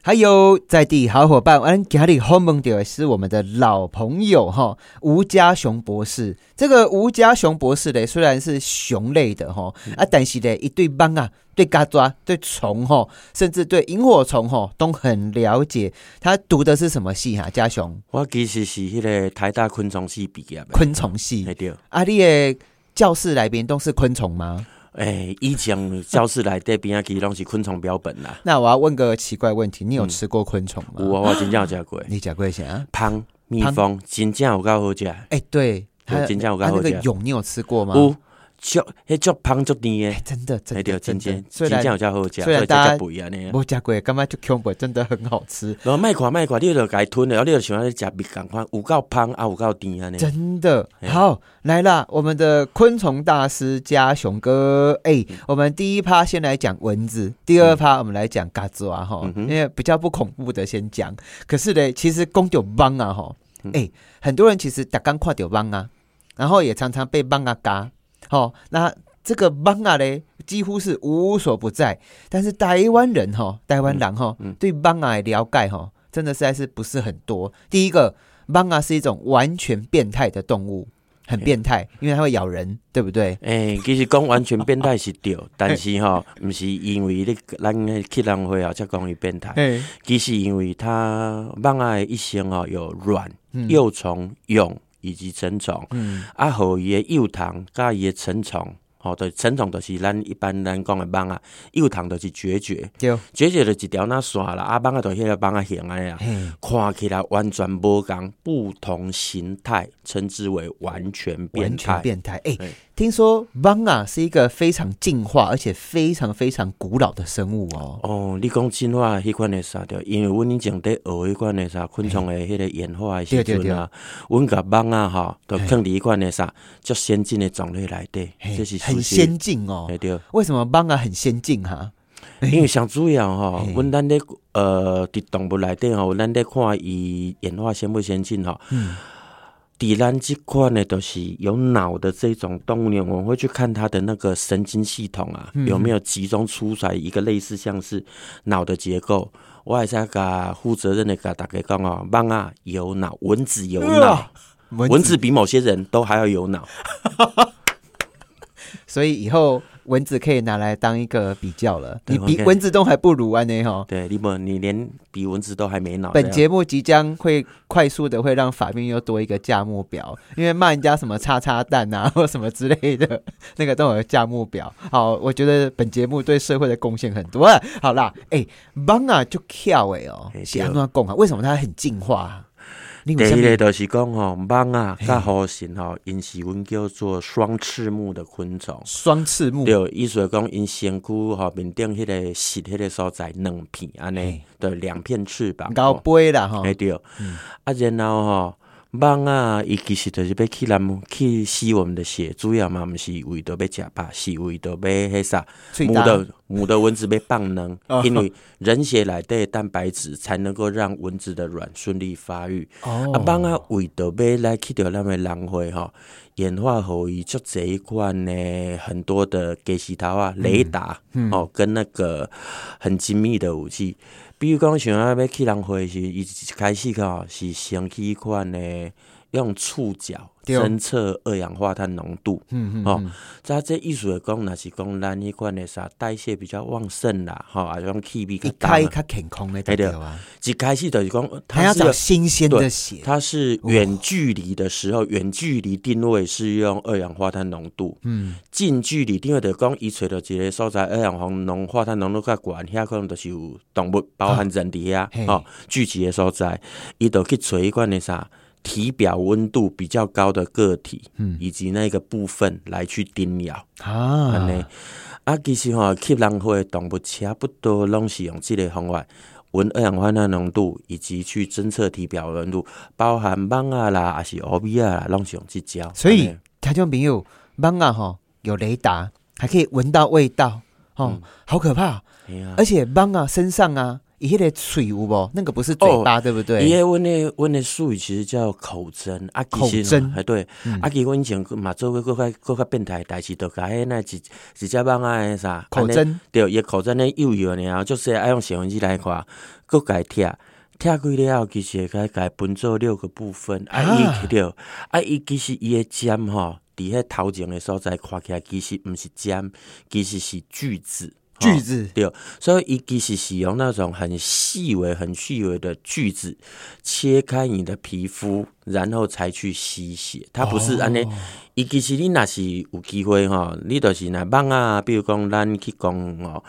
还有在地好伙伴，俺家里好梦的是我们的老朋友哈，吴家雄博士。这个吴家雄博士呢，虽然是熊类的哈，啊，但是呢，一对帮啊，对嘎抓、对虫哈，甚至对萤火虫哈，都很了解。他读的是什么系哈？家雄，我其实是迄个台大昆虫系毕业的，昆虫系。对。啊，你的教室来宾都是昆虫吗？哎，以前教室来这边啊，其实拢是昆虫标本啦。那我要问个奇怪问题，你有吃过昆虫吗？我我真正有吃过。你吃过啥？蜂、蜜蜂，真正有够好食。哎，对，真正有够好食。那个蛹你有吃过吗？足迄足芳足甜诶，真的，真的，真的，真正有较好食，虽然大家。无食过，感觉就恐怖，真的很好吃。然后卖看卖看，你就该吞了，你就喜欢食蜜赶快，有够芳啊，有够甜啊！真的。好来啦，我们的昆虫大师加熊哥，哎，我们第一趴先来讲蚊子，第二趴我们来讲嘎子啊哈，因为比较不恐怖的先讲。可是呢，其实公丢帮啊哈，哎，很多人其实打刚跨丢帮啊，然后也常常被帮啊嘎，好那。这个蠓啊嘞，几乎是无所不在。但是台湾人哈，台湾人哈，对蠓啊的了解哈，真的实在是不是很多。第一个，蠓啊是一种完全变态的动物，很变态，因为它会咬人，对不对？诶，其实讲完全变态是对，但是哈，不是因为你咱去人会啊才讲伊变态。其实因为它蠓啊一生哦有卵、幼虫、蛹以及成虫，啊互伊诶幼虫甲伊诶成虫。哦，对，成虫就是咱一般咱讲的蠓啊，幼虫就是绝绝，绝绝就一条那线啦，啊蠓啊就迄个蠓啊形安尼啊，看起来完全无共，不同形态，称之为完全变态。变态，哎。听说蠓啊是一个非常进化而且非常非常古老的生物哦。哦，你讲进化迄款的啥对？因为阮以前在学迄款的啥昆虫的迄个演化的时阵啊，阮甲蠓啊吼都放伫迄款的啥较先进的种类来的，这是很先进哦。对，为什么蠓啊很先进哈？因为上主要哈，阮咱咧呃伫动物内底吼，咱咧看伊演化先不先进哈。嗯。底兰这块呢，都是有脑的这种动物呢，我们会去看它的那个神经系统啊，有没有集中出来一个类似像是脑的结构。我还是甲负责任的甲大家讲哦，蠓啊有脑，蚊子有脑，蚊子比某些人都还要有脑，所以以后。蚊子可以拿来当一个比较了，你比蚊子都还不如啊！呢哈，对，你不，你连比蚊子都还没脑。本节目即将会快速的会让法院又多一个价目表，因为骂人家什么叉叉蛋啊 或什么之类的，那个都有价目表。好，我觉得本节目对社会的贡献很多。好啦，哎，帮啊就跳哎哦，先乱供啊，为什么它很进化？第一个就是讲吼，蠓啊，甲虎神吼，因是阮叫做双翅目的昆虫。双翅目，对，意思讲因身躯吼面顶迄个是迄个所在两片安尼对两片翅膀，高背啦吼，对，啊，然后吼。蠓啊，伊其实就是要去咱去吸我们的血，主要嘛，毋是为着要食饱，是为着要迄啥？母的母的蚊子要放能，因为人血内底蛋白质才能够让蚊子的卵顺利发育。啊，蠓啊，为着要来去着咱的人会吼，演化后伊足这一款呢，很多的给西头啊，雷达哦，跟那个很精密的武器。比如讲，想要要去人会时，伊一开始吼是先去迄款诶，用触角。侦测二氧化碳浓度，嗯嗯，哦，在这艺术的讲，那是讲咱迄款的啥代谢比较旺盛啦，哈，啊，种气味较开较健康的，对。啊。一开始就是讲，他要找新鲜的血，它是远距离的时候，远距离定位是用二氧化碳浓度，嗯，近距离定位就讲，伊找到一个所在二氧化碳浓度较悬，遐可能就是有动物，包含人伫遐，哦，聚集的所在，伊就去找一款的啥。体表温度比较高的个体，嗯，以及那个部分来去叮咬。啊，啊，其实吼，吸人会动物差不多拢是用这个方法，闻二氧化碳浓度，以及去侦测体表温度，包含蚊啊啦，还是欧比啊，拢是用这招。所以，听众朋友，蚊啊哈有雷达，还可以闻到味道，哦，好可怕！而且蚊啊身上啊。伊迄个嘴有无？那个不是嘴巴，对不对？伊迄阮的阮的术语其实叫口针啊，口针哎对，啊，其实阮以前嘛做过搁较搁较变态代志，都甲迄那一一只蚊仔啥口针，对，伊口针咧幼幼呢，然后就是爱用小文字来看，搁改贴。拆开了后，其实会甲伊分做六个部分。啊，伊着，啊，伊其实伊的尖吼，伫迄头前的所在看起来，其实毋是尖，其实是锯子。锯子对，所以伊其实是用那种很细微、很细微的锯子切开你的皮肤，然后才去吸血。它不是安尼，伊其实你若是有机会吼，你就是若蠓啊，比如讲咱去讲哦。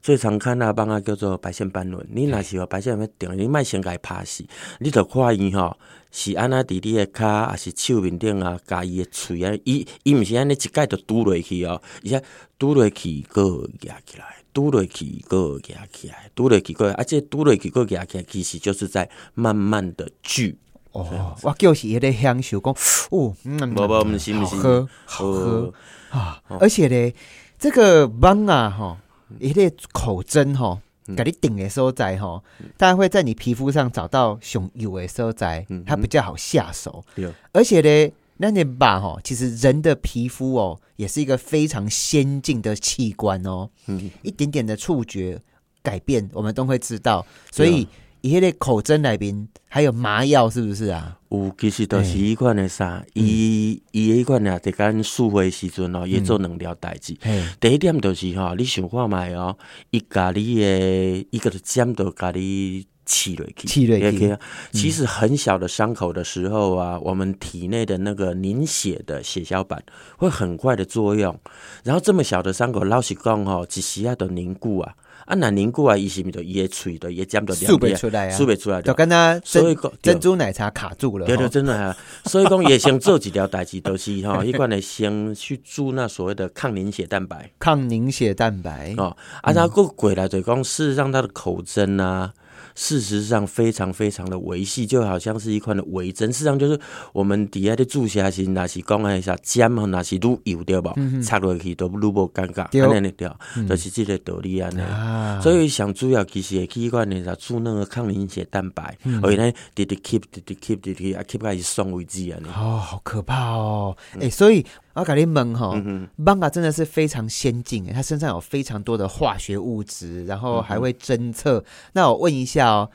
最常看那蠓啊叫做白线斑纹，你若是有白线要顶，你莫先甲伊拍死，你着看伊吼是安那伫你的骹，还是手面顶啊，加伊的喙啊，伊伊毋是安尼一盖就拄落去哦，伊且拄落去个压起来，拄落去个压起来，拄落去个，啊且拄落去个压起来，其实就是在慢慢的聚。哦，我就是迄个享受讲，哦，嗯，无无，毋是毋是，好喝好喝啊，而且咧，这个蠓啊，吼。一个口针吼，给你顶的所在哈，大家会在你皮肤上找到熊有的所在，它比较好下手。而且呢，那你把吼，其实人的皮肤哦，也是一个非常先进的器官哦。嗯，一点点的触觉改变，我们都会知道。所以。伊迄个口针内面还有麻药，是不是啊？有，其实都是迄款的啥，伊伊迄款啊，伫干术会时阵哦，也做两条代志。第一点就是吼，你想看卖哦，伊家你的一个针都家你刺落去，刺落去。其实很小的伤口的时候啊，我们体内的那个凝血的血小板会很快的作用，然后这么小的伤口，老实讲吼，一时啊都凝固啊。啊，那凝固啊，伊是咪就伊诶喙的，伊尖的数不出来啊，数不出来，就跟他所以珍珠奶茶卡住了。对对，真的啊。所以讲也先做几条代志，都是吼，一贯的先去注那所谓的抗凝血蛋白。抗凝血蛋白哦，啊，他过过来就讲事实上他的口针啊。事实上非常非常的维系，就好像是一块的维针。事实上就是我们底下的注下是那是讲一下尖嘛，那是都油对吧？插落去都愈无尴尬，安尼对，就是这个道理安尼。所以想主要其实器官呢，是注那个抗凝血蛋白，而且呢，滴滴 keep 滴滴 keep 滴滴啊 keep 开始送位置啊。哦，好可怕哦！哎，所以。我搞你问哈，蠓啊真的是非常先进诶，它身上有非常多的化学物质，然后还会侦测。那我问一下哦，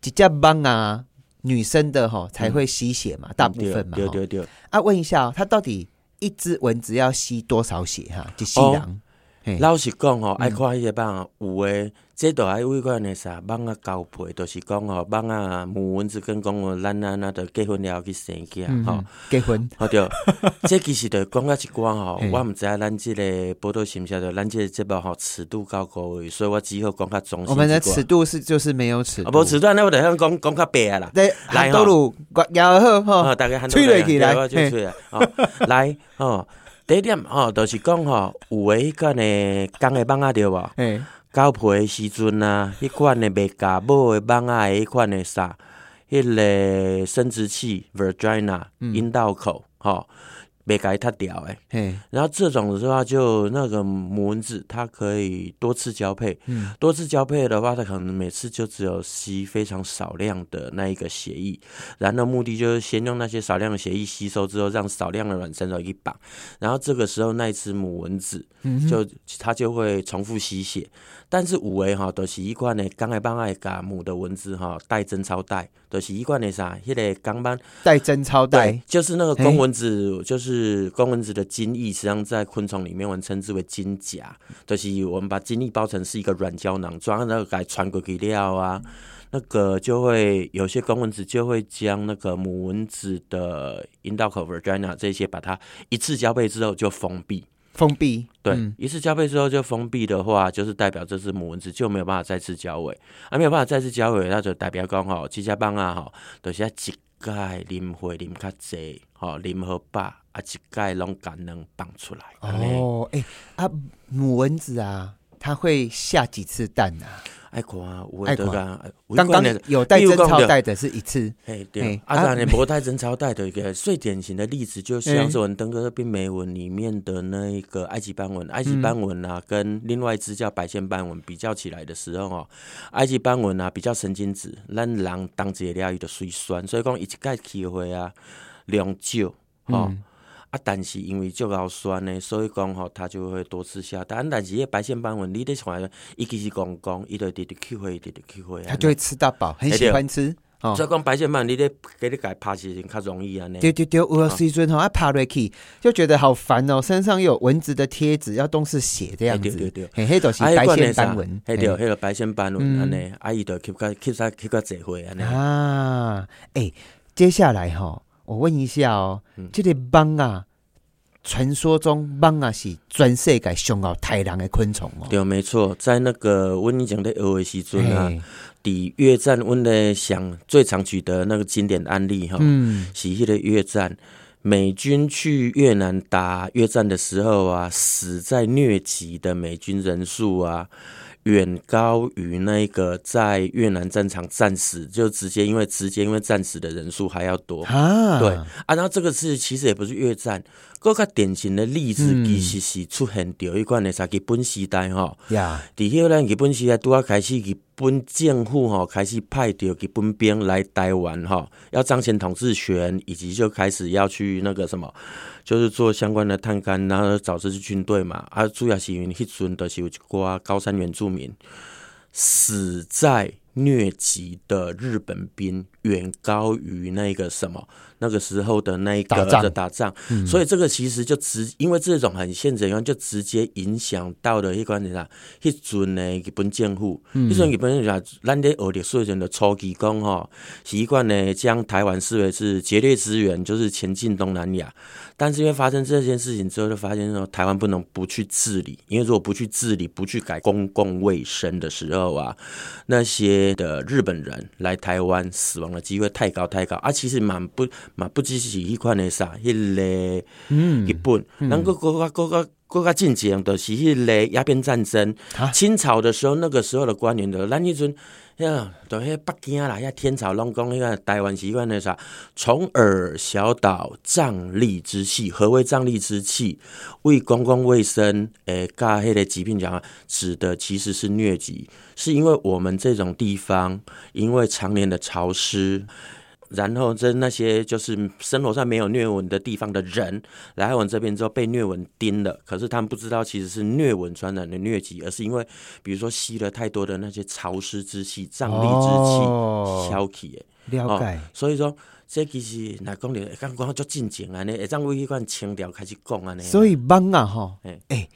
几只蠓啊，女生的哈才会吸血嘛？大部分嘛。对对对。啊，问一下哦，它到底一只蚊子要吸多少血哈？就吸两。老实讲吼，爱看迄个蠓有诶，即都爱为款诶啥蠓啊交配，就是讲吼，蠓啊母蚊子跟公蚊，咱啊那着结婚了去生囝吼，结婚，好对，这其实着讲到一寡吼，我毋知影咱即个报道是毋是着，咱即个节目吼尺度高高位，所以我只好讲较中性。我们的尺度是就是没有尺度，无尺度，那我得向讲讲较白啊啦。对，来多鲁，摇好吼，大家吹落去来，吹啊，来吼。第一点吼，就是讲吼，有诶迄款诶公诶蠓仔着无？交配诶时阵啊，迄款诶未嫁母诶蠓仔诶迄款诶啥，迄个生殖器 （vagina） 阴道口吼。被改它掉哎，然后这种的话，就那个母蚊子，它可以多次交配。嗯，多次交配的话，它可能每次就只有吸非常少量的那一个血液，然后目的就是先用那些少量的血液吸收之后，让少量的卵生到一绑，然后这个时候那一只母蚊子就它就会重复吸血。但是五维哈都是一罐的刚来帮爱嘎母的蚊子哈带针超带，都是一贯的啥？迄个钢板带针超带，就是那个公蚊子，就是公蚊子的精液，实际上在昆虫里面我们称之为精甲，就是我们把精液包成是一个软胶囊，装那个给传过去料啊，那个就会有些公蚊子就会将那个母蚊子的阴道口 vagina 这些，把它一次交配之后就封闭。封闭。对，一次交配之后就封闭的话，就是代表这只母蚊子就没有办法再次交尾，啊，没有办法再次交尾，那就代表讲吼，七家棒啊吼，都是一盖啉血啉较济，吼啉好饱，啊一盖拢敢能放出来。哦，哎啊，母蚊子啊，它会下几次蛋啊？爱看，有的啊，刚刚有带真钞带的是一次，哎对，啊当然无带真钞带的一个最典型的例子，就是杨子文登哥冰梅文里面的那一个埃及斑纹，埃及斑纹啊，跟另外一只叫白线斑纹比较起来的时候哦，埃及斑纹啊比较神经质，咱人当节了伊的水酸，所以讲一盖机会啊量少哦。啊，但是因为足够酸呢，所以讲吼，它就会多吃下。但但是，迄白线斑纹，你得看，伊其实讲讲，伊就直直去回，直直去回，它就会吃到饱，很喜欢吃。所以讲白线斑，你得给你改爬起来较容易啊。对对对，有时阵吼，啊爬落去就觉得好烦哦，身上有蚊子的贴纸，要都是血这样子。对对对，黑都是白线斑纹，黑对，黑个白线斑纹安尼，阿姨都吸个吸个吸个济回安尼。啊，哎，接下来哈。我问一下哦，这个蚊啊，传说中蚊啊是全世界上好太人的昆虫哦。对，没错，在那个温尼讲的俄维时尊啊，抵越战温的想最常举的那个经典案例哈，是迄个越战美军去越南打越战的时候啊，死在疟疾的美军人数啊。远高于那个在越南战场战死，就直接因为直接因为战死的人数还要多啊！对啊，然后这个是其实也不是越战，更加典型的例子其实是出现掉一款的啥日本时代哈呀，伫迄个日本时代拄啊开始日本政府哈开始派掉日本兵来台湾哈，要彰显统治权，以及就开始要去那个什么。就是做相关的探勘，然后找这支军队嘛。啊，主要是因为迄阵的是有一寡高山原住民死在。疟疾的日本兵远高于那个什么那个时候的那个的打仗，所以这个其实就直因为这种很现实原因，就直接影响到了一关点啥，一阵呢日本政府，一阵日本人讲，咱在学历史上的初期讲吼，习惯呢将台湾视为是劫掠资源，就是前进东南亚。但是因为发生这件事情之后，就发现说台湾不能不去治理，因为如果不去治理，不去改公共卫生的时候啊，那些。的日本人来台湾死亡的机会太高太高啊！其实蛮不蛮不只是迄款的啥，迄个嗯，日本，咱个国家国家国家进前的是迄个鸦片战争，清朝的时候，那个时候的官员的，咱迄阵。呀，都迄北京啦，遐天朝拢讲迄个台湾习惯的啥，从尔小岛瘴疠之气。何谓瘴疠之气？为公共卫生，诶，甲迄个疾病讲，指的其实是疟疾，是因为我们这种地方，因为常年的潮湿。然后在那些就是生活上没有虐蚊的地方的人来我们这边之后被虐蚊叮了，可是他们不知道其实是虐蚊传染的疟疾，而是因为比如说吸了太多的那些潮湿之气、瘴疠之气消气的。了解。所以说这其实来讲的，刚刚就进前安尼，会将为一款清调开始讲安尼。所以帮啊哈，哎，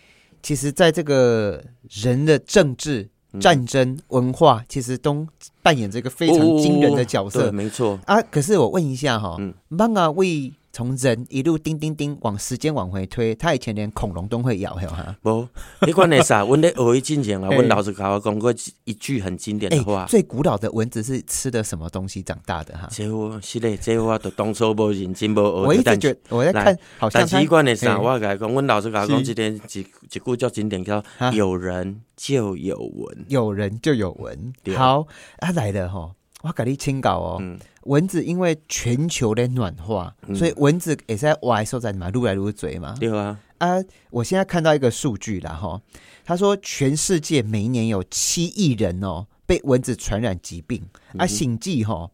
其实在这个人的政治。战争文化其实都扮演这个非常惊人的角色，没错。啊。可是我问一下哈，帮啊为从人一路叮叮叮往时间往回推，他以前连恐龙都会咬，有哈？不，你管那啥？我咧学一进前啊，我老师跟我讲过一句很经典的话：最古老的蚊子是吃的什么东西长大的？哈，这我是嘞，这我都当初无认真无学。我一直觉我在看，好像但是管那啥，我跟讲，我老师跟我讲这点一一句叫经典，叫有人。就有蚊，有人就有蚊。好，啊来了哈，我给你清稿哦。蚊子因为全球的暖化，所以蚊子也在外受在嘛，撸来撸嘴嘛。对啊，啊，我现在看到一个数据了哈，他说全世界每一年有七亿人哦被蚊子传染疾病，啊，醒记哈，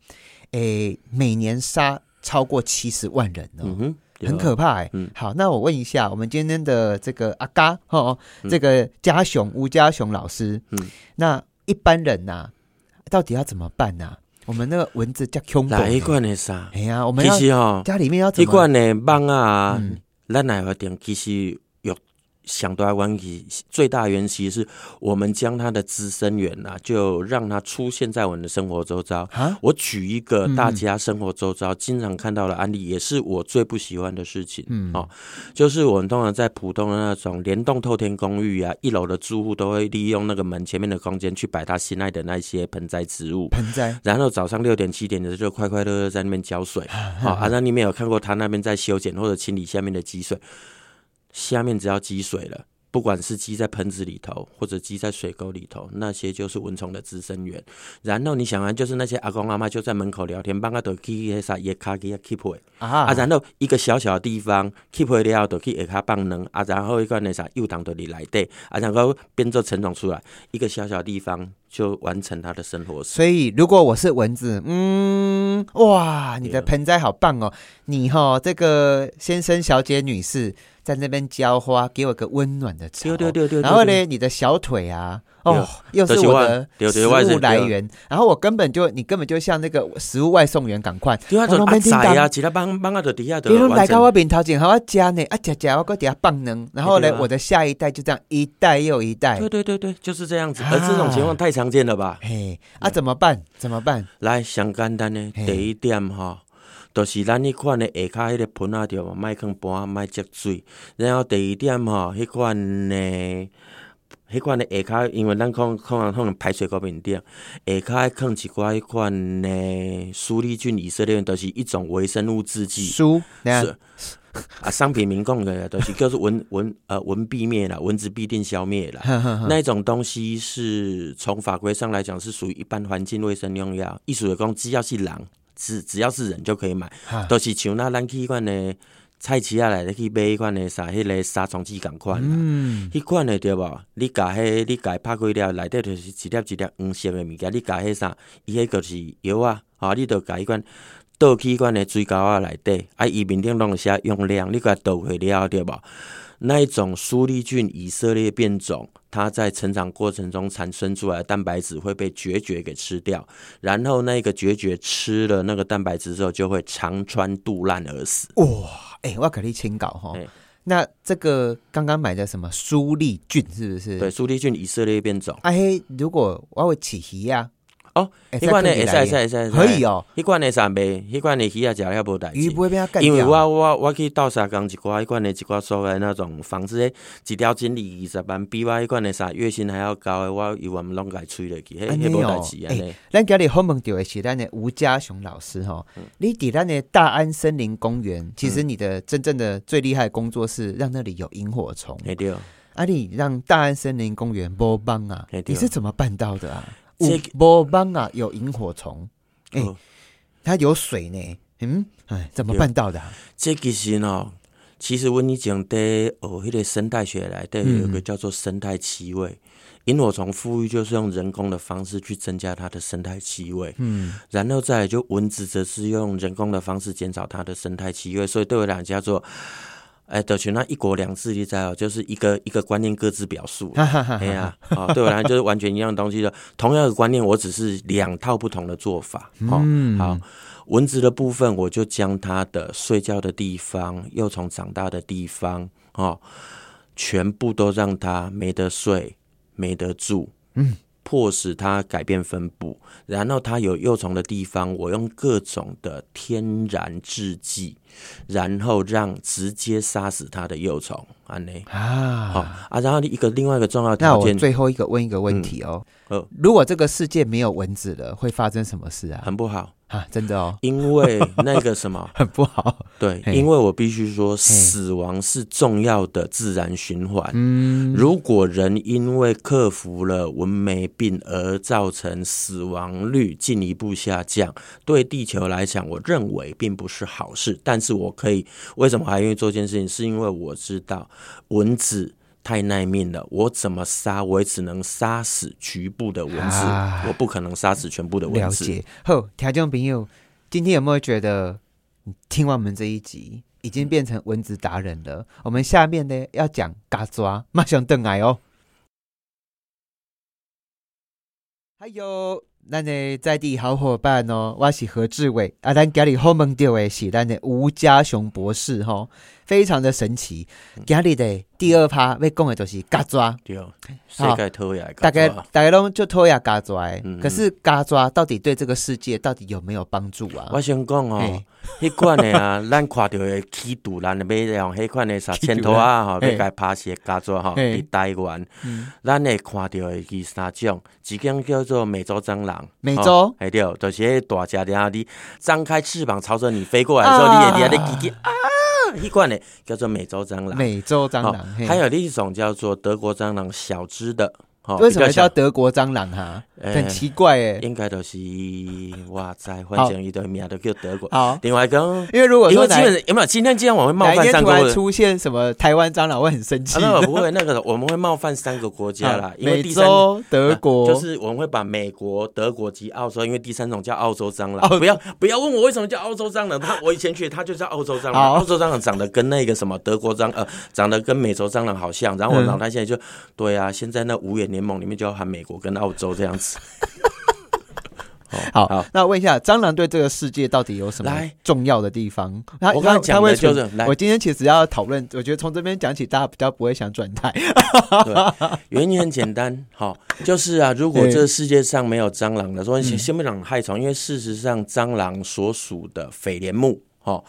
诶，每年杀超过七十万人哦。很可怕哎，好，那我问一下，我们今天的这个阿嘎哈，这个家雄吴家雄老师，嗯，那一般人呐，到底要怎么办呢？我们那个蚊子叫恐怖，哪一罐的啥？哎呀，我们其实哈，家里面要一罐的蚊啊，咱来一点其实。想到关系最大原因其实是我们将它的滋生源呐，就让它出现在我们的生活周遭。我举一个大家生活周遭经常看到的案例，也是我最不喜欢的事情。嗯，哦，就是我们通常在普通的那种联动透天公寓啊，一楼的住户都会利用那个门前面的空间去摆他心爱的那些盆栽植物。盆栽，然后早上六点七点的就快快乐乐在那边浇水。好，啊，那你没有看过他那边在修剪或者清理下面的积水？下面只要积水了，不管是积在盆子里头，或者积在水沟里头，那些就是蚊虫的滋生源。然后你想啊，就是那些阿公阿妈就在门口聊天，帮阿都去那啥叶卡给 keep 啊啊，然后一个小小的地方 keep 了都去叶卡放能啊，然后一个那啥又当的你来对啊，然后变做成长出来一个小小地方。就完成他的生活。所以，如果我是蚊子，嗯，哇，你的盆栽好棒哦！你哈，这个先生、小姐、女士在那边浇花，给我个温暖的巢。然后呢，你的小腿啊，哦，又是我的食物来源。然后我根本就，你根本就像那个食物外送员，赶快。对啊，阿仔啊，其他帮帮啊，在底下的。比如来到我面头前，还要加呢，啊加加，我搁底下放呢。然后呢，我的下一代就这样一代又一代。对对对对，就是这样子。而这种情况太常见了吧？嘿，啊，怎么办？怎么办？来，想简单的第一点哈。就是咱迄款的下骹迄个盆啊，着莫放盘，莫积水。然后第二点吼，迄款的迄款的下骹，因为咱可可能可能排水沟面顶，下骹放一寡迄款的苏利菌以色列，都是一种微生物制剂。苏是啊，商品名讲的都是叫做蚊蚊呃蚊必灭啦，蚊子必定消灭啦。那一种东西是从法规上来讲是属于一般环境卫生用药，意思讲只要是人。只只要是人就可以买，都是像那咱去迄款的菜市啊来去买迄款的啥，迄个杀虫剂共款啦。迄款的对无？你甲迄你甲拍开了，内底就是一粒一粒黄色的物件。你甲迄啥？伊迄个是药啊，吼，你著甲迄款倒去款的水沟啊内底，啊，伊面顶拢写用量，你甲倒去了对无？那一种苏利菌以色列变种，它在成长过程中产生出来的蛋白质会被决绝给吃掉，然后那个决绝吃了那个蛋白质之后，就会肠穿肚烂而死。哇，哎，我要给你清稿哈。那这个刚刚买的什么苏利菌是不是？对，苏利菌以色列变种。哎嘿，如果我会起鱼呀？哦，迄款诶，会使会使会使，可以哦。迄款诶，啥袂？迄款诶，鱼啊，食了无代志。因为我我我去倒沙缸一寡，迄款诶一寡所谓那种房子诶，一条经理二十万，比我迄款诶啥月薪还要高诶，我以为拢伊吹落去，迄迄无代志安尼。咱今日好问到诶是咱的吴家雄老师吼，你伫咱的大安森林公园，其实你的真正的最厉害工作是让那里有萤火虫。对。啊，你让大安森林公园波帮啊？你是怎么办到的啊？这波邦啊，有萤火虫，哎，它有水呢，嗯，哎，怎么办到的？这其实呢，其实我以前在哦，迄个生态学来，对，有个叫做生态气味。萤火虫富裕就是用人工的方式去增加它的生态气味，嗯，然后再来就蚊子则是用人工的方式减少它的生态气味，所以对我俩叫做。哎，德群那一国两制，你知道，就是一个一个观念各自表述。哎呀，好，对我来讲就是完全一样东西的，同样的观念，我只是两套不同的做法。嗯，好，蚊子的部分，我就将它的睡觉的地方、幼虫长大的地方，哦，全部都让它没得睡、没得住。嗯。迫使它改变分布，然后它有幼虫的地方，我用各种的天然制剂，然后让直接杀死它的幼虫。安内啊，好啊，然后一个另外一个重要条件，那我最后一个问一个问题哦，如果这个世界没有蚊子了，会发生什么事啊？很不好。啊，真的哦，因为那个什么 很不好，对，因为我必须说，死亡是重要的自然循环。嗯，如果人因为克服了蚊媒病而造成死亡率进一步下降，对地球来讲，我认为并不是好事。但是我可以为什么还愿意做这件事情？是因为我知道蚊子。太耐命了，我怎么杀，我也只能杀死局部的蚊子，我不可能杀死全部的蚊子。了解。好，听众朋友，今天有没有觉得听完我们这一集，已经变成蚊子达人了？我们下面呢要讲嘎抓，马上登来哦。还有。咱的在地好伙伴哦，我是何志伟啊。咱家里后门掉的是咱的吴家雄博士哈，非常的神奇。家里的第二趴要讲的就是嘎抓，对，世界偷牙，大概大概拢就偷牙嘎抓。可是嘎抓到底对这个世界到底有没有帮助啊？我想讲哦，迄款的啊，咱看到的起毒，咱的买用迄款的啥千头啊，吼，要该拍些嘎抓吼，伫台湾，咱会看到的是三种，一种叫做美洲蟑螂。美洲，哎对，就是大只的啊你张开翅膀朝着你飞过来的时候，你也你还得叽叽啊，一罐呢叫做美洲蟑螂，美洲蟑螂，还有另一种叫做德国蟑螂，小只的。为什么叫德国蟑螂哈？很奇怪哎，应该都是哇塞，反正一堆名都叫德国。好，另外一个，因为如果说有没有今天今天我会冒犯三个，出现什么台湾蟑螂，我会很生气。那不会，那个我们会冒犯三个国家啦，因为美洲、德国，就是我们会把美国、德国及澳洲，因为第三种叫澳洲蟑螂。不要不要问我为什么叫澳洲蟑螂，他我以前去它就叫澳洲蟑螂。澳洲蟑螂长得跟那个什么德国蟑呃，长得跟美洲蟑螂好像。然后我脑袋现在就对啊，现在那无眼联盟里面就要喊美国跟澳洲这样子。好，那问一下，蟑螂对这个世界到底有什么重要的地方？我刚刚讲的就是，我今天其实要讨论，我觉得从这边讲起，大家比较不会想转台。原因很简单，好，就是啊，如果这个世界上没有蟑螂的，说先不讲害虫，因为事实上，蟑螂所属的蜚蠊目，哈。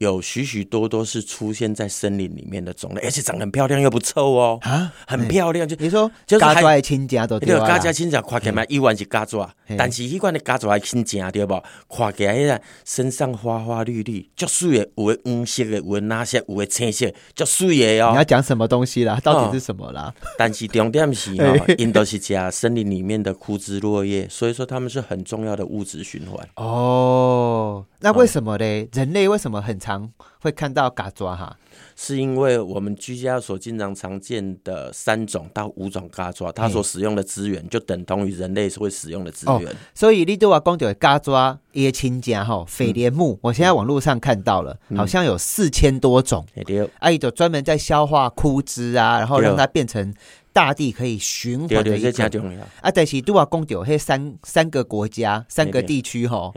有许许多多是出现在森林里面的种类，而且长得很漂亮又不臭哦，啊，很漂亮。就你说，就是嘎抓亲家都对啊，嘎抓亲家看起来一万是嘎抓，但是一罐的嘎抓亲家对不？看起来身上花花绿绿，就水的，有的黄色的，有的哪些，有的青色，就水的哦。你要讲什么东西啦？到底是什么啦？但是重点是哦，因都是加森林里面的枯枝落叶，所以说他们是很重要的物质循环。哦，那为什么嘞？人类为什么很常？会看到嘎抓哈，是因为我们居家所经常常见的三种到五种嘎抓，它所使用的资源就等同于人类会使用的资源。所以你对我讲的嘎抓椰青家哈蜚蠊目，我现在网络上看到了，好像有四千多种。阿姨就专门在消化枯枝啊，然后让它变成大地可以循环的一种。啊，但是对我讲的那三三个国家、三个地区哈，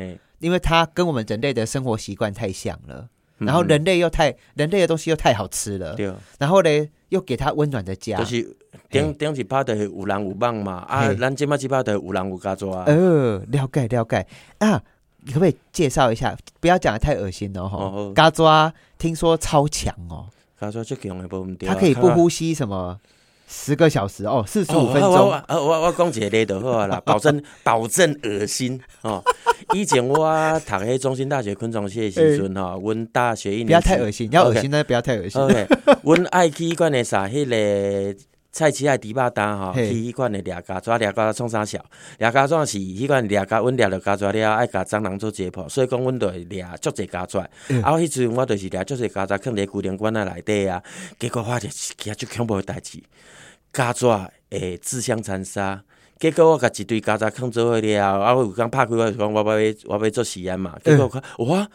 因为它跟我们人类的生活习惯太像了。然后人类又太人类的东西又太好吃了，对。然后呢，又给它温暖的家，就是顶顶一趴的有人有棒嘛，啊，咱这嘛几趴的有人有家做啊。呃，了解了解啊，你可不可以介绍一下？不要讲的太恶心了哈。嘎抓听说超强哦，嘎抓最强的不？它可以不呼吸什么？十个小时哦，四十五分钟。我我我讲一个就好啦，保证保证恶心哦。以前我读迄中心大学昆虫系的时阵哈，阮大学一年不要太恶心，要恶心那不要太恶心。OK，阮爱去迄款的啥，迄个菜市爱迪巴达哈，去迄款的掠家抓掠家创啥小，掠家抓是迄款掠家，阮掠着家抓了，爱甲蟑螂做解剖，所以讲阮就会掠足济家抓。啊，迄阵我就是掠足济家抓，放伫固定馆仔内底啊，结果发现一件足恐怖诶代志，家抓会自相残杀。结果我甲一堆家杂放做伙了，啊，我有刚拍开我讲，我要我要做实验嘛。结果看，哇，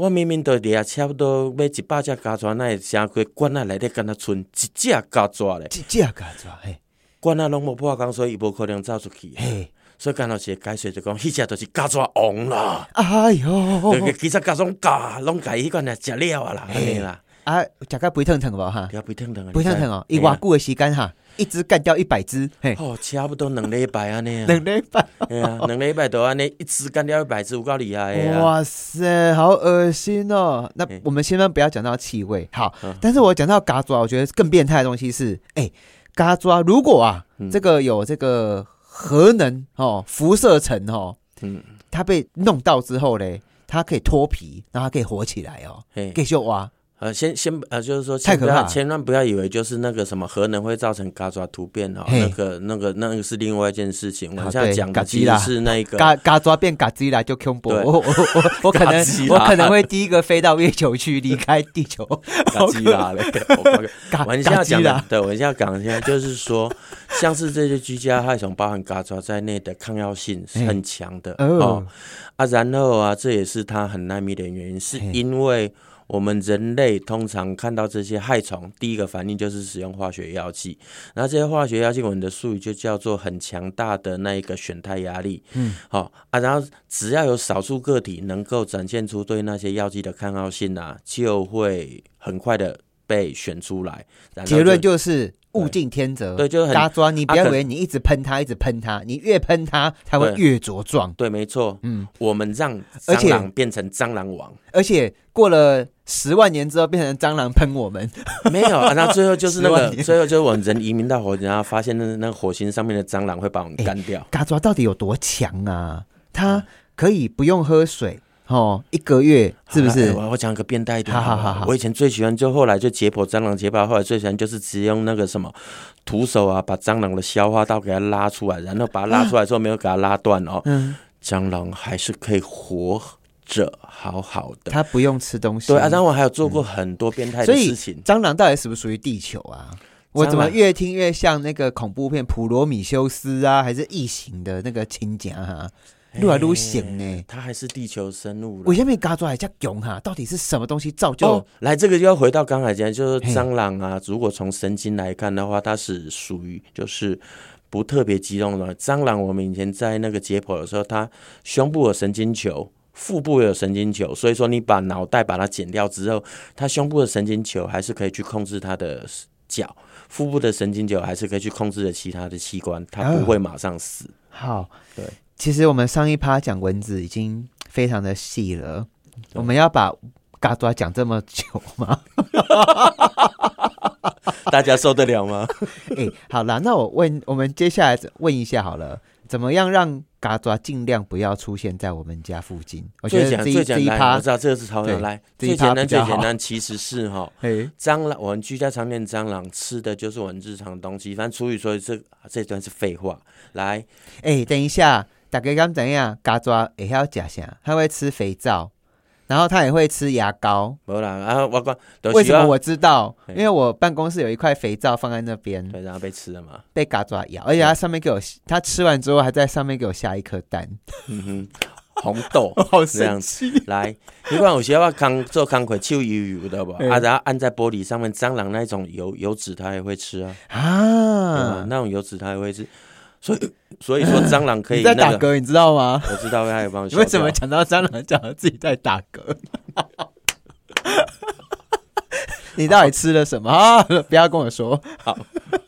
我明明都掠差不多买一百只家雀，那会成规罐仔内底敢若剩一只家雀咧？一只家雀，嘿，罐仔拢无破工，所以伊无可能走出去。嘿，所以刚好是解释就讲，迄只就是家雀王啦。哎哟，其实家拢家拢家迄款来食了啊啦，嘿啦。啊，食个肥腾腾无哈？肥腾腾，肥腾腾哦，伊偌久的时间哈。一只干掉一百只，嘿，哦，差不多两礼拜安尼，两礼拜，哎啊，两礼拜都安尼，一只干掉一百只，有够厉害啊！哇塞，好恶心哦！那我们先不要讲到气味，好，但是我讲到嘎抓，我觉得更变态的东西是，哎，嘎抓如果啊，这个有这个核能哦，辐射层哦，嗯，它被弄到之后嘞，它可以脱皮，然后它可以活起来哦，可以就挖。呃，先先呃，就是说，千万千万不要以为就是那个什么核能会造成嘎抓突变哦，那个那个那个是另外一件事情。我现在讲的其实是那个嘎嘎抓变嘎吉啦，就恐怖。我我我 可能我可能会第一个飞到月球去离开地球。嘎吉啦嘞，我现在讲的，对我现在讲一下，就是说，像是这些居家害虫，包含嘎抓在内的抗药性是很强的哦。啊，然后啊，这也是它很耐密的原因，是因为。我们人类通常看到这些害虫，第一个反应就是使用化学药剂。然后这些化学药剂，我们的术语就叫做很强大的那一个选态压力。嗯，好啊，然后只要有少数个体能够展现出对那些药剂的抗药性啊，就会很快的被选出来。结论就是。物竞天择，对，就是嘎抓。你不要以为你一直喷它，一直喷它，你越喷它，它会越茁壮。对，没错。嗯，我们让蟑螂变成蟑螂王，而且过了十万年之后，变成蟑螂喷我们。没有啊，那最后就是那个，最后就是我们人移民到火星，然后发现那那火星上面的蟑螂会把我们干掉。嘎抓到底有多强啊？它可以不用喝水。哦，一个月是不是？我我讲个变态一点，好好好好我以前最喜欢，就后来就解剖蟑螂解剖，后来最喜欢就是直接用那个什么徒手啊，把蟑螂的消化道给它拉出来，然后把它拉出来之后没有给它拉断哦，嗯，蟑螂还是可以活着好好的。它不用吃东西。对啊，然后我还有做过很多变态的事情。蟑螂到底属不属于地球啊？我怎么越听越像那个恐怖片《普罗米修斯》啊，还是异形的那个情节哈？撸来愈型呢。它还是地球生物了为。什么嘎出来叫熊哈？到底是什么东西造就？哦，来，这个就要回到刚才讲，就是嘿蟑螂啊。如果从神经来看的话，它是属于就是不特别激动的蟑螂。我们以前在那个解剖的时候，它胸部有神经球，腹部有神经球，所以说你把脑袋把它剪掉之后，它胸部的神经球还是可以去控制它的脚，腹部的神经球还是可以去控制的其他的器官，它不会马上死。好，对，其实我们上一趴讲蚊子已经非常的细了，我们要把嘎抓讲这么久吗？大家受得了吗？哎、好啦，那我问，我们接下来问一下好了，怎么样让嘎抓尽量不要出现在我们家附近？我觉得最简单，这一趴我知，道这个是超对人来，最简单最简单其实是哈。哎，蟑螂，我们居家常见蟑螂吃的就是我们日常的东西。反正厨语说这这段是废话。来，哎、等一下，大家刚怎样？嘎抓也要假啥？他会吃肥皂，然后他也会吃牙膏。没啦，然后我讲，就是为什么我知道？因为我办公室有一块肥皂放在那边，对，然后被吃了嘛？被嘎爪咬，而且他上面给我，他吃完之后还在上面给我下一颗蛋，嗯哼，红豆 好这样子。来，你看有些话康做康葵手油油的吧，啊，然后按在玻璃上面，蟑螂那种油油脂它也会吃啊，啊！那种油脂它也会吃，所以所以说蟑螂可以你在那个，打嗝，你知道吗？我知道他也帮我你 为什么讲到蟑螂讲到自己在打嗝？你到底吃了什么啊？不要跟我说。好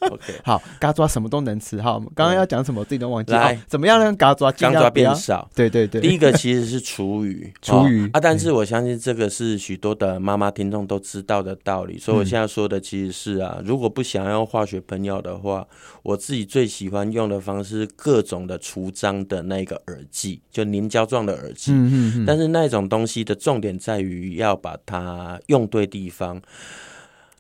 OK？好，嘎抓什么都能吃。好，我们刚刚要讲什么，我自己都忘记。来哦怎么样让嘎抓尽量变？少。对对对，第一个其实是厨余，厨余哦啊，但是我相信这个是许多的妈妈听众都知道的道理，所以我现在说的其实是啊，如果不想要化学喷药的话，我自己最喜欢用的方式，各种的除脏的那个耳剂，就凝胶状的耳剂。嗯嗯嗯，但是那种东西的重点在于要把它用对地方，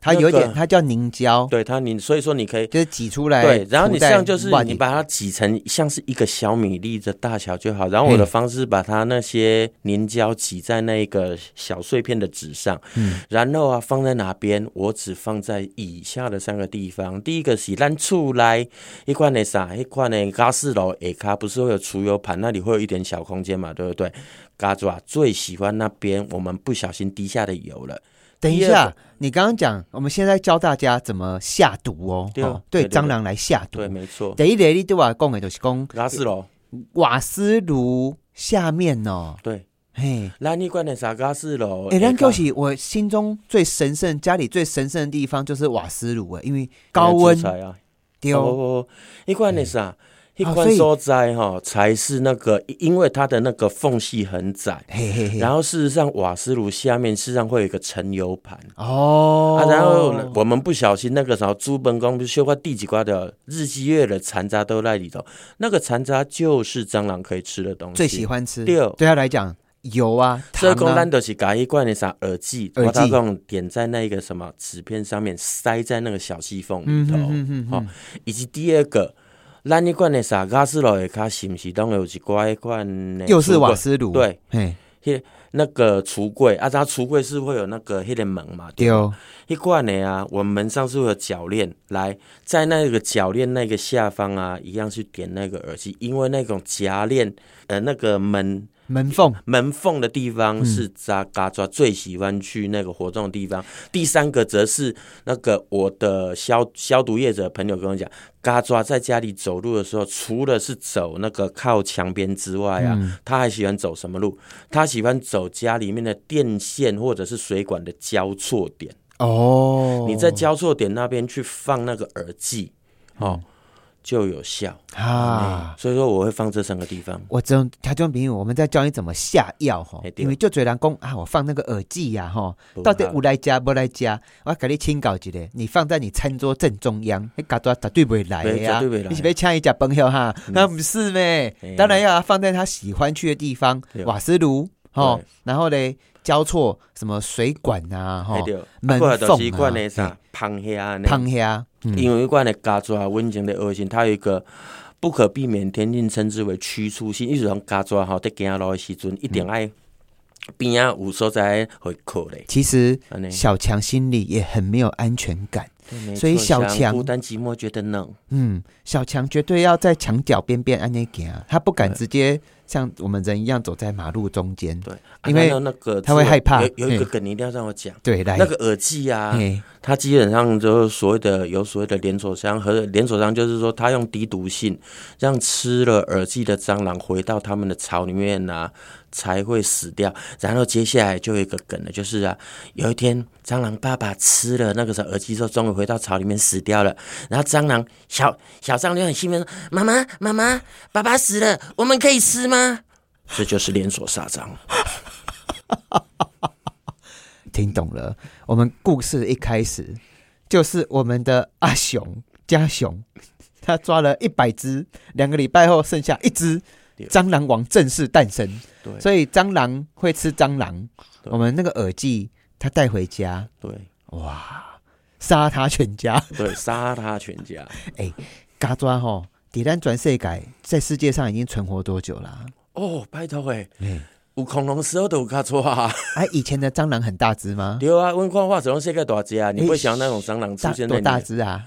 它有点，那个它叫凝胶，对它你，所以说你可以就是挤出来。对，然后你这样就是你把它挤成像是一个小米粒的大小就好。然后我的方式把它那些凝胶挤在那个小碎片的纸上，嗯然后啊放在哪边？我只放在以下的三个地方。第一个是咱厝来一块的啥？一块的加四楼下卡不是会有储油盘，那里会有一点小空间嘛，对不对？嘎爪最喜欢那边我们不小心滴下的油了。等一下，你刚刚讲，我们现在教大家怎么下毒哦，对蟑螂来下毒。对，。没错，第一个你对我讲的就是讲瓦斯炉瓦斯炉下面哦，对。嘿，咱那款的啥瓦斯炉？哎，咱下卡。就是我心中最神圣，家里最神圣的地方就是瓦斯炉哎，因为高温。材啊，丢哦。不不，一款的啥？一款所在哈，才是那个，因为它的那个缝隙很窄，嘿嘿嘿，然后事实上瓦斯炉下面事实上会有一个盛油盘。哦啊，然后我们不小心那个时候朱本宫不是修过地几瓜的日积月的残渣都在里头，那个残渣就是蟑螂可以吃的东西。最喜欢吃，对对他来讲油啊，糖啊所以讲咱，都是把一罐的啥耳机，耳机把它用点在那个什么纸片上面，塞在那个小细缝里头。嗯哼哼哼哦哼，以及第二个，咱一罐的萨卡斯炉的卡是不是当有一寡迄款的又是瓦斯炉，，对，嘿，那个橱柜啊，它橱柜是会有那个迄个门嘛？对吧。丢，一罐的啊，我们门上是会有铰链，来在那个铰链那个下方啊，一样去点那个耳机，因为那种夹链呃那个门门缝，门缝的地方嗯是扎嘎抓最喜欢去那个活动的地方。第三个则是那个我的消消毒业者朋友跟我讲，嘎抓在家里走路的时候，除了是走那个靠墙边之外啊，嗯他还喜欢走什么路？他喜欢走家里面的电线或者是水管的交错点。哦，你在交错点那边去放那个耳机，哦，就有效啊。所以说我会放这三个地方。我这种他这种比喻，我们在教你怎么下药哈因为就嘴人讲啊，我放那个耳机呀哈，到底怕有来加不来加？我给你清搞一个，你放在你餐桌正中央，你嘎多绝对不会来的对呀你是被抢一家朋友哈？那不是咩哎？呀当然要放在他喜欢去的地方，瓦斯炉哦，然后嘞交错什么水管啊，哈，门缝啊，啥螃蟹啊，螃蟹啊，因为一罐的加抓温情的恶心，它有一个不可避免天性称之为驱除性，意思讲家抓吼在行路的时阵一定爱。边啊，有所在会哭嘞。其实小强心里也很没有安全感，所以小强孤单寂寞，觉得冷。嗯，小强绝对要在墙角边边安那行，他不敢直接像我们人一样走在马路中间。对，因为那个他会害怕。有一个梗，你一定要让我讲。对，来那个耳机啊，它基本上就是所谓的有所谓的连锁商和连锁商，就是说他用低毒性让吃了耳机的蟑螂回到他们的巢里面啊。才会死掉，然后接下来就有一个梗了，就是啊，有一天蟑螂爸爸吃了那个时候耳机之后，终于回到巢里面死掉了。然后蟑螂小小蟑螂很兴奋说：“妈妈，妈妈，爸爸死了，我们可以吃吗？”这就是连锁杀蟑。听懂了，我们故事一开始就是我们的阿雄家熊，他抓了一百只，两个礼拜后剩下一只。蟑螂王正式诞生，对，所以蟑螂会吃蟑螂。我们那个耳机，他带回家，对，哇，杀他全家，对，杀他全家。哎，嘎抓吼，底单转世改在世界上已经存活多久了？哦，拜托哎，有恐龙时候都有嘎抓啊。哎，以前的蟑螂很大只吗？对啊，温矿化怎么世界大只啊？你会想那种蟑螂出现多大只啊？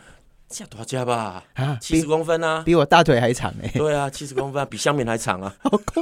这多加吧？啊，七十公分啊，比我大腿还长哎。对啊，七十公分，比香棉还长啊。好恐怖。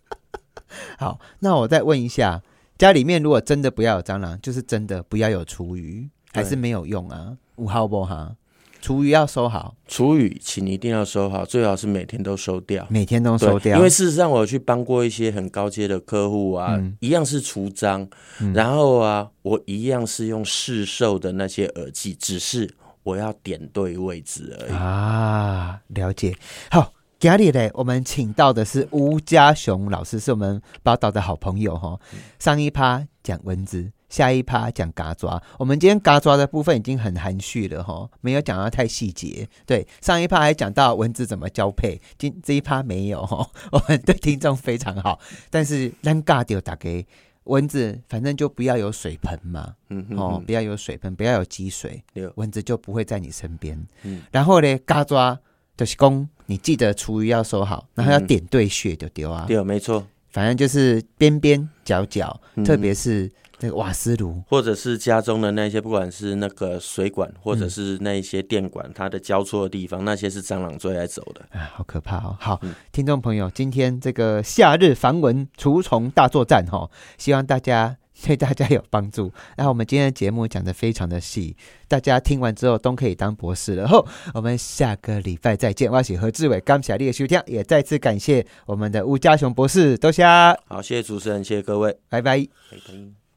好，那我再问一下，家里面如果真的不要有蟑螂，就是真的不要有厨余，还是没有用啊？五号不哈？厨余要收好，厨余请一定要收好，最好是每天都收掉，每天都收掉。因为事实上，我去帮过一些很高阶的客户啊，一样是除蟑，然后啊，我一样是用市售的那些耳机，只是。我要点对位置而已啊，了解。好，今日嘞，我们请到的是吴家雄老师，是我们宝岛的好朋友哈。上一趴讲蚊子，下一趴讲嘎抓。我们今天嘎抓的部分已经很含蓄了哈，没有讲到太细节。对，上一趴还讲到蚊子怎么交配，今这一趴没有哈。我们对听众非常好，但是让嘎掉打给。蚊子反正就不要有水盆嘛，哦，不要有水盆，不要有积水，蚊子就不会在你身边。然后呢，嘎抓就是公，你记得厨余要收好，然后要点对穴就丢啊。对，没错，反正就是边边角角，特别是。那个瓦斯炉，或者是家中的那些，不管是那个水管，或者是那一些电管，它的交错的地方，那些是蟑螂最爱走的。啊，好可怕哦！好，听众朋友，今天这个夏日防蚊除虫大作战哈，希望大家对大家有帮助。那我们今天的节目讲的非常的细，大家听完之后都可以当博士了。后我们下个礼拜再见。我是何志伟，刚起来的收听，也再次感谢我们的吴家雄博士，多谢。好，谢谢主持人，谢谢各位，拜拜拜拜。